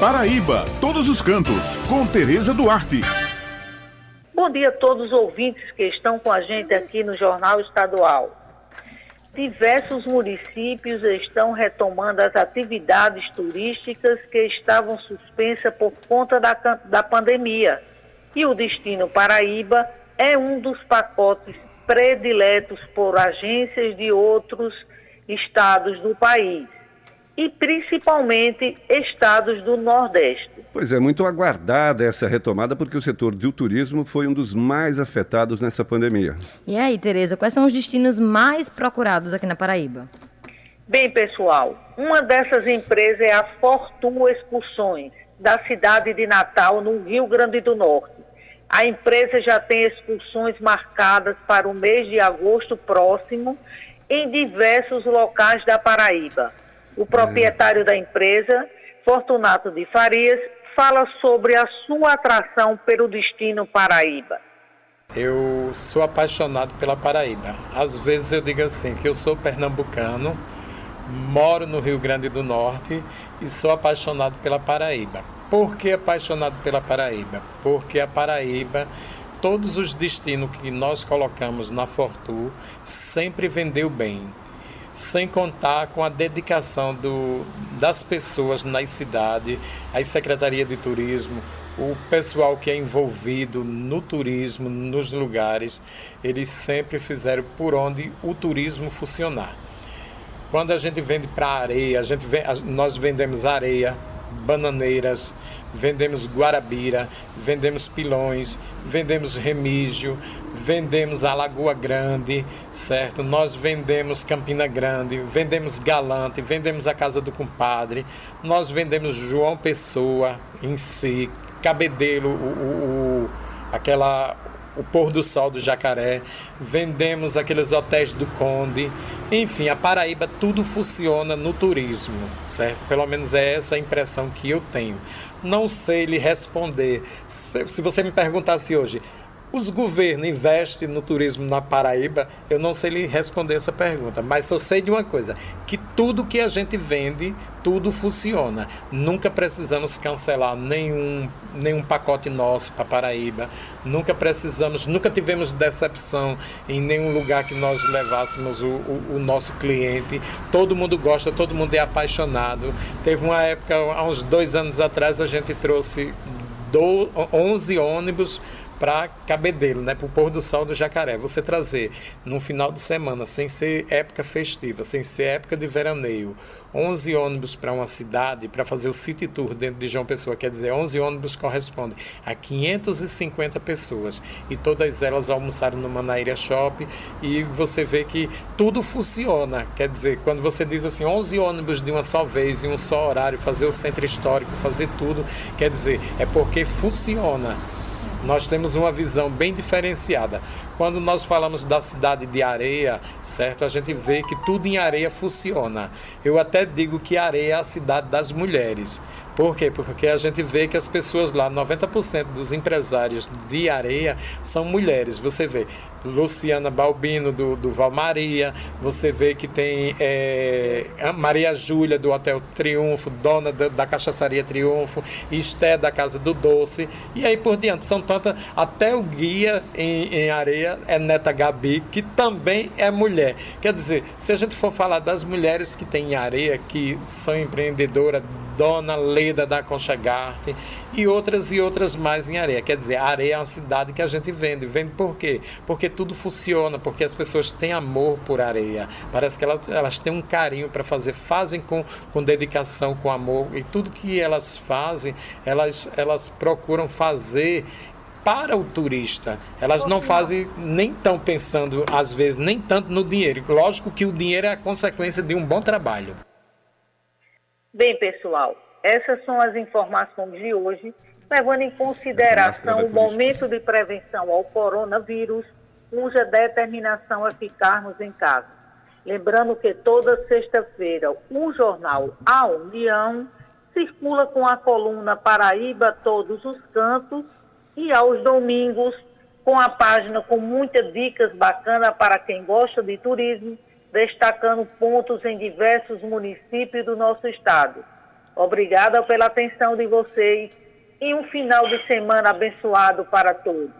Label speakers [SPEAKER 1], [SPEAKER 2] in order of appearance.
[SPEAKER 1] Paraíba, todos os cantos, com Tereza Duarte.
[SPEAKER 2] Bom dia a todos os ouvintes que estão com a gente aqui no Jornal Estadual. Diversos municípios estão retomando as atividades turísticas que estavam suspensas por conta da, da pandemia. E o Destino Paraíba é um dos pacotes prediletos por agências de outros estados do país e principalmente estados do Nordeste.
[SPEAKER 3] Pois é, muito aguardada essa retomada porque o setor do turismo foi um dos mais afetados nessa pandemia.
[SPEAKER 4] E aí, Tereza, quais são os destinos mais procurados aqui na Paraíba?
[SPEAKER 2] Bem, pessoal, uma dessas empresas é a Fortuna Excursões, da cidade de Natal, no Rio Grande do Norte. A empresa já tem excursões marcadas para o mês de agosto próximo em diversos locais da Paraíba. O proprietário da empresa, Fortunato de Farias, fala sobre a sua atração pelo destino Paraíba.
[SPEAKER 5] Eu sou apaixonado pela Paraíba. Às vezes eu digo assim que eu sou pernambucano, moro no Rio Grande do Norte e sou apaixonado pela Paraíba. Por que apaixonado pela Paraíba? Porque a Paraíba, todos os destinos que nós colocamos na Fortu, sempre vendeu bem sem contar com a dedicação do, das pessoas nas cidades, as secretarias de turismo, o pessoal que é envolvido no turismo, nos lugares, eles sempre fizeram por onde o turismo funcionar. Quando a gente vende para areia, a gente nós vendemos areia, bananeiras, vendemos guarabira, vendemos pilões, vendemos remígio, vendemos a Lagoa Grande, certo? Nós vendemos Campina Grande, vendemos Galante, vendemos a Casa do Compadre, nós vendemos João Pessoa em si, Cabedelo, o, o, o aquela o pôr do sol do Jacaré, vendemos aqueles hotéis do Conde. Enfim, a Paraíba tudo funciona no turismo, certo? Pelo menos é essa a impressão que eu tenho. Não sei lhe responder. Se você me perguntasse hoje, os governos investem no turismo na Paraíba? Eu não sei lhe responder essa pergunta, mas eu sei de uma coisa: que tudo que a gente vende, tudo funciona. Nunca precisamos cancelar nenhum, nenhum pacote nosso para Paraíba. Nunca precisamos, nunca tivemos decepção em nenhum lugar que nós levássemos o, o, o nosso cliente. Todo mundo gosta, todo mundo é apaixonado. Teve uma época, há uns dois anos atrás, a gente trouxe do, 11 ônibus para Cabedelo, né, para o pôr do sol do Jacaré. Você trazer num final de semana, sem ser época festiva, sem ser época de veraneio, 11 ônibus para uma cidade para fazer o city tour dentro de João Pessoa, quer dizer, 11 ônibus corresponde a 550 pessoas e todas elas almoçaram no Manaíra Shop e você vê que tudo funciona. Quer dizer, quando você diz assim, 11 ônibus de uma só vez em um só horário, fazer o centro histórico, fazer tudo, quer dizer, é porque funciona nós temos uma visão bem diferenciada. Quando nós falamos da cidade de areia, certo? A gente vê que tudo em areia funciona. Eu até digo que areia é a cidade das mulheres. Por quê? Porque a gente vê que as pessoas lá, 90% dos empresários de areia são mulheres. Você vê Luciana Balbino, do, do Valmaria, você vê que tem é, Maria Júlia, do Hotel Triunfo, dona da, da Cachaçaria Triunfo, Esté, da Casa do Doce, e aí por diante. São tantas, até o guia em, em areia é Neta Gabi, que também é mulher. Quer dizer, se a gente for falar das mulheres que têm areia, que são empreendedoras, Dona Leda da Conchegarte e outras e outras mais em areia. Quer dizer, a areia é uma cidade que a gente vende. Vende por quê? Porque tudo funciona, porque as pessoas têm amor por areia. Parece que elas, elas têm um carinho para fazer, fazem com, com dedicação, com amor. E tudo que elas fazem, elas, elas procuram fazer para o turista. Elas não fazem nem tão pensando, às vezes, nem tanto no dinheiro. Lógico que o dinheiro é a consequência de um bom trabalho.
[SPEAKER 2] Bem, pessoal, essas são as informações de hoje, levando em consideração o momento de prevenção ao coronavírus, cuja determinação é ficarmos em casa. Lembrando que toda sexta-feira o jornal A União circula com a coluna Paraíba Todos os Cantos e aos domingos com a página com muitas dicas bacanas para quem gosta de turismo destacando pontos em diversos municípios do nosso estado. Obrigada pela atenção de vocês e um final de semana abençoado para todos.